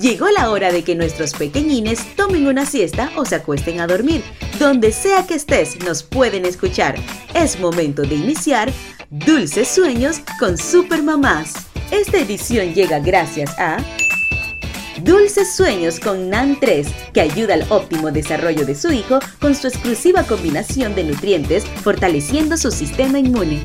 Llegó la hora de que nuestros pequeñines tomen una siesta o se acuesten a dormir. Donde sea que estés, nos pueden escuchar. Es momento de iniciar Dulces Sueños con Super Mamás. Esta edición llega gracias a Dulces Sueños con NAN 3, que ayuda al óptimo desarrollo de su hijo con su exclusiva combinación de nutrientes, fortaleciendo su sistema inmune.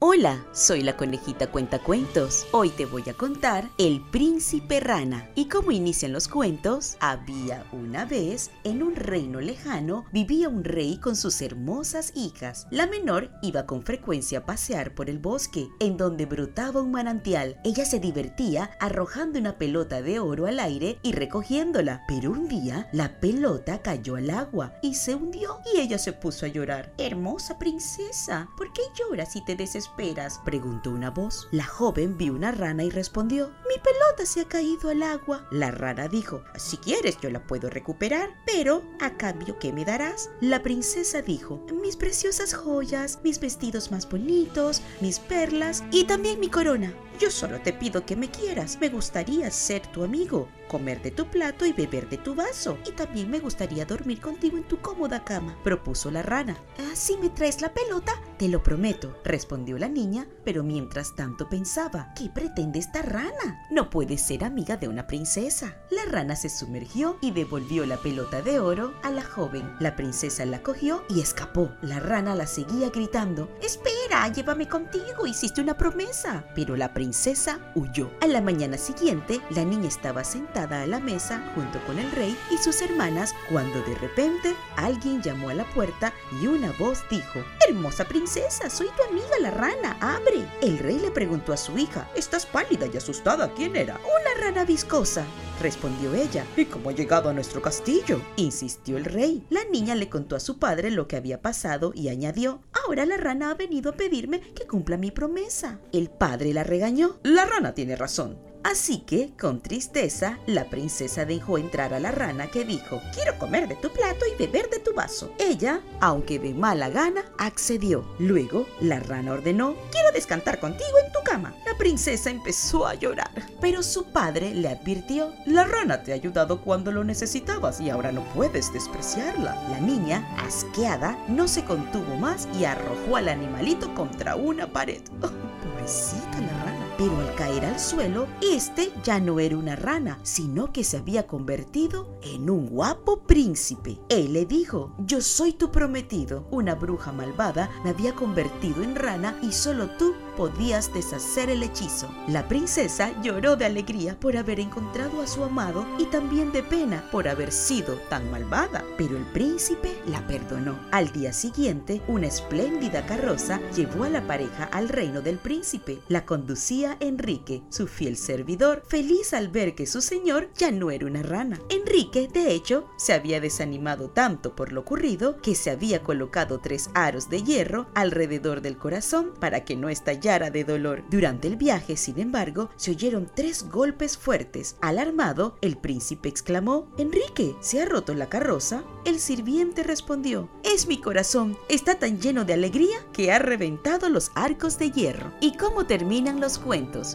Hola, soy la conejita cuentacuentos. Hoy te voy a contar El príncipe rana. ¿Y cómo inician los cuentos? Había una vez, en un reino lejano, vivía un rey con sus hermosas hijas. La menor iba con frecuencia a pasear por el bosque, en donde brotaba un manantial. Ella se divertía arrojando una pelota de oro al aire y recogiéndola. Pero un día, la pelota cayó al agua y se hundió y ella se puso a llorar. Hermosa princesa, ¿por qué lloras si te desesperas? Esperas? preguntó una voz. La joven vio una rana y respondió, mi pelota se ha caído al agua. La rana dijo, si quieres yo la puedo recuperar, pero a cambio ¿qué me darás? La princesa dijo, mis preciosas joyas, mis vestidos más bonitos, mis perlas y también mi corona. Yo solo te pido que me quieras. Me gustaría ser tu amigo, comer de tu plato y beber de tu vaso. Y también me gustaría dormir contigo en tu cómoda cama, propuso la rana. ¿Así me traes la pelota? Te lo prometo, respondió la niña, pero mientras tanto pensaba, ¿qué pretende esta rana? No puede ser amiga de una princesa. La rana se sumergió y devolvió la pelota de oro a la joven. La princesa la cogió y escapó. La rana la seguía gritando, Espera, llévame contigo, hiciste una promesa. Pero la princesa princesa huyó. A la mañana siguiente, la niña estaba sentada a la mesa junto con el rey y sus hermanas cuando de repente alguien llamó a la puerta y una voz dijo, Hermosa princesa, soy tu amiga la rana, abre. El rey le preguntó a su hija, Estás pálida y asustada, ¿quién era? Una rana viscosa, respondió ella. ¿Y cómo ha llegado a nuestro castillo? insistió el rey. La niña le contó a su padre lo que había pasado y añadió, Ahora la rana ha venido a pedirme que cumpla mi promesa. El padre la regañó la rana tiene razón. Así que, con tristeza, la princesa dejó entrar a la rana que dijo, quiero comer de tu plato y beber de tu vaso. Ella, aunque de mala gana, accedió. Luego, la rana ordenó, quiero descantar contigo en tu cama. La princesa empezó a llorar, pero su padre le advirtió, la rana te ha ayudado cuando lo necesitabas y ahora no puedes despreciarla. La niña, asqueada, no se contuvo más y arrojó al animalito contra una pared. pobrecita la rana pero al caer al suelo, este ya no era una rana, sino que se había convertido en un guapo príncipe. Él le dijo, yo soy tu prometido. Una bruja malvada me había convertido en rana y solo tú podías deshacer el hechizo. La princesa lloró de alegría por haber encontrado a su amado y también de pena por haber sido tan malvada, pero el príncipe la perdonó. Al día siguiente, una espléndida carroza llevó a la pareja al reino del príncipe. La conducía Enrique, su fiel servidor, feliz al ver que su señor ya no era una rana. Enrique, de hecho, se había desanimado tanto por lo ocurrido que se había colocado tres aros de hierro alrededor del corazón para que no estallara de dolor. Durante el viaje, sin embargo, se oyeron tres golpes fuertes. Alarmado, el príncipe exclamó, Enrique, ¿se ha roto la carroza? El sirviente respondió, es mi corazón, está tan lleno de alegría que ha reventado los arcos de hierro. ¿Y cómo terminan los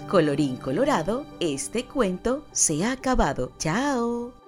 Colorín colorado, este cuento se ha acabado. Chao.